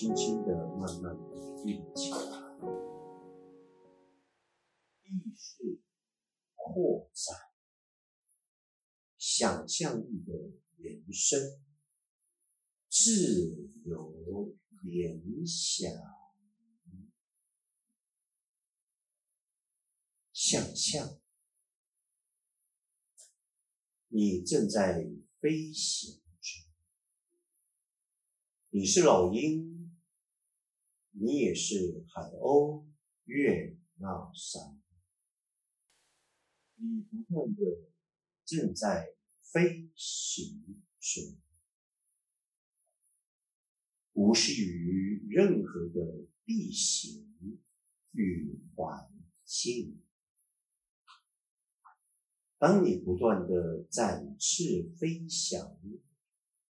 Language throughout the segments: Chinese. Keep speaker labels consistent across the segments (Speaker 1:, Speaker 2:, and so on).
Speaker 1: 轻轻的、慢慢的运起来。意识扩展，想象力的延伸，自由联想，想象你正在飞行着，你是老鹰，你也是海鸥、月、那山。你不断的正在飞行中，无视于任何的地形与环境。当你不断的展翅飞翔，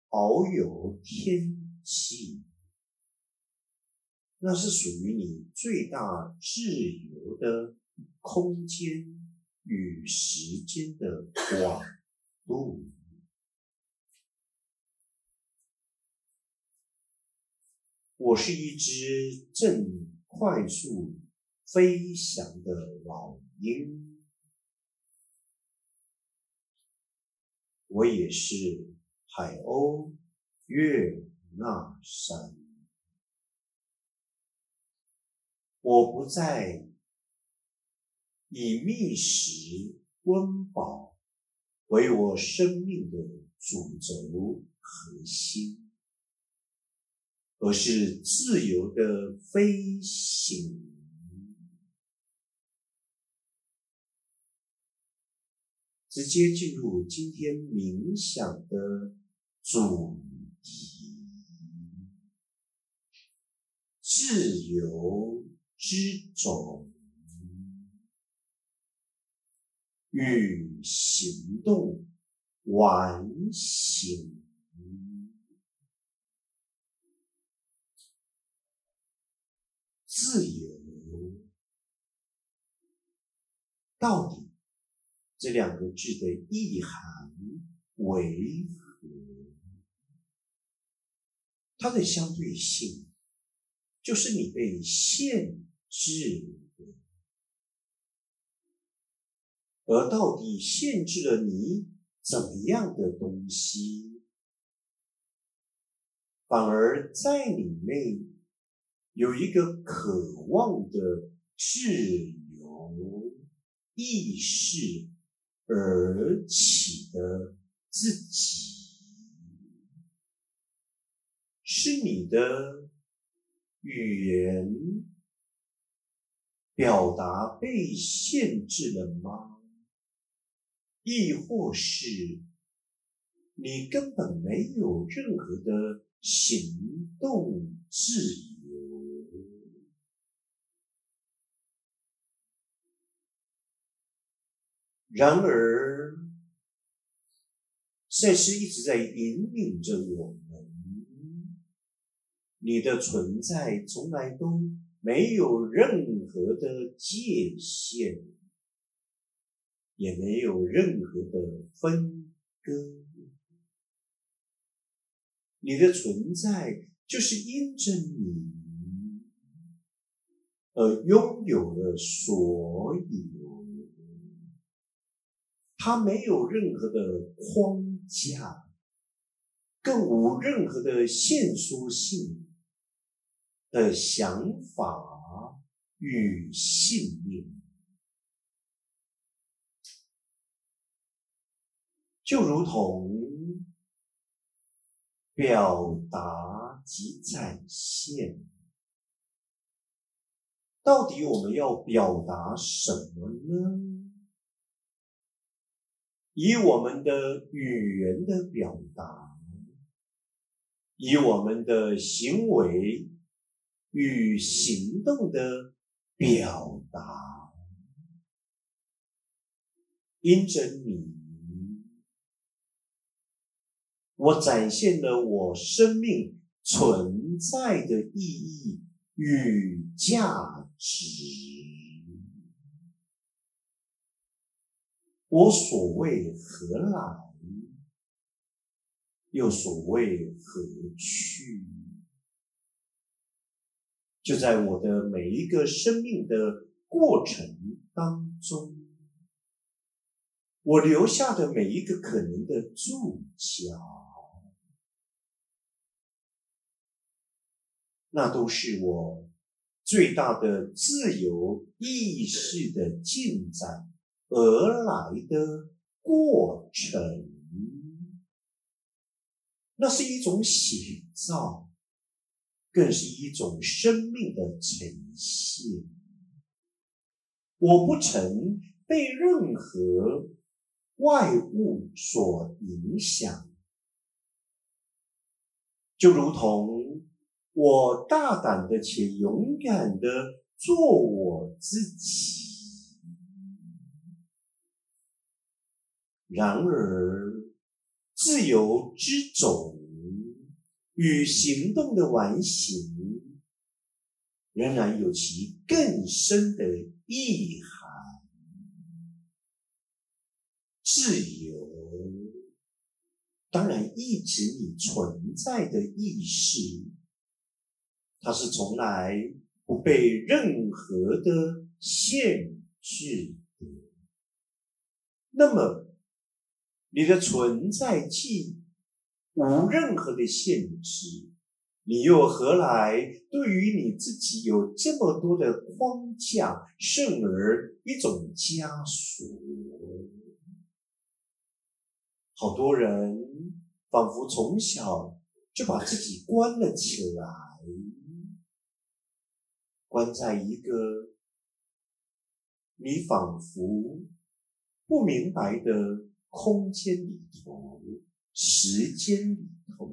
Speaker 1: 遨游天际，那是属于你最大自由的空间。与时间的广度。我是一只正快速飞翔的老鹰，我也是海鸥月那山，我不再。以觅食温饱为我生命的主轴核心，而是自由的飞行。直接进入今天冥想的主题：自由之种。与行动完形，自由到底这两个字的意涵为何？它的相对性就是你被限制。而到底限制了你怎么样的东西？反而在里面有一个渴望的自由意识而起的自己，是你的语言表达被限制了吗？亦或是你根本没有任何的行动自由。然而，赛斯一直在引领着我们。你的存在从来都没有任何的界限。也没有任何的分割，你的存在就是因着你而拥有了所有，它没有任何的框架，更无任何的限缩性的想法与信念。就如同表达及展现，到底我们要表达什么呢？以我们的语言的表达，以我们的行为与行动的表达，因着你。我展现了我生命存在的意义与价值。我所谓何来，又所谓何去？就在我的每一个生命的过程当中，我留下的每一个可能的注脚，那都是我最大的自由意识的进展而来的过程。那是一种写照。更是一种生命的呈现。我不曾被任何外物所影响，就如同我大胆的且勇敢的做我自己。然而，自由之种。与行动的完形，仍然有其更深的意涵。自由，当然意指你存在的意识，它是从来不被任何的限制的。那么，你的存在即。无任何的限制，你又何来对于你自己有这么多的框架，甚而一种枷锁？好多人仿佛从小就把自己关了起来，关在一个你仿佛不明白的空间里头。时间里头，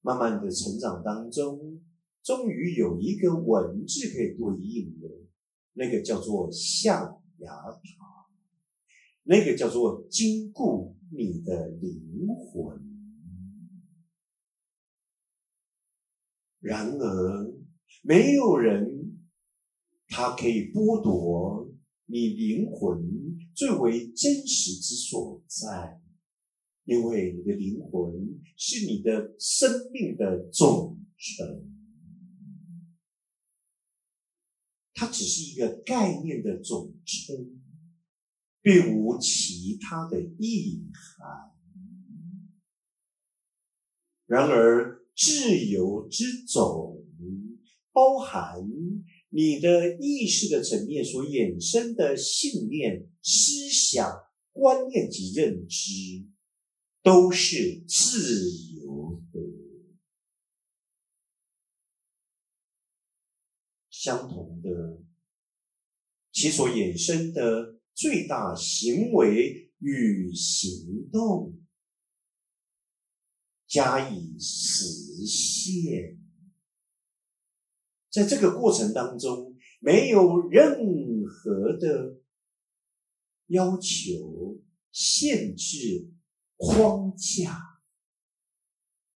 Speaker 1: 慢慢的成长当中，终于有一个文字可以对应的，那个叫做象牙塔，那个叫做坚固你的灵魂。然而，没有人他可以剥夺你灵魂最为真实之所在。因为你的灵魂是你的生命的总成，它只是一个概念的总称，并无其他的意涵。然而，自由之总包含你的意识的层面所衍生的信念、思想、观念及认知。都是自由的，相同的，其所衍生的最大行为与行动，加以实现，在这个过程当中，没有任何的要求、限制。框架。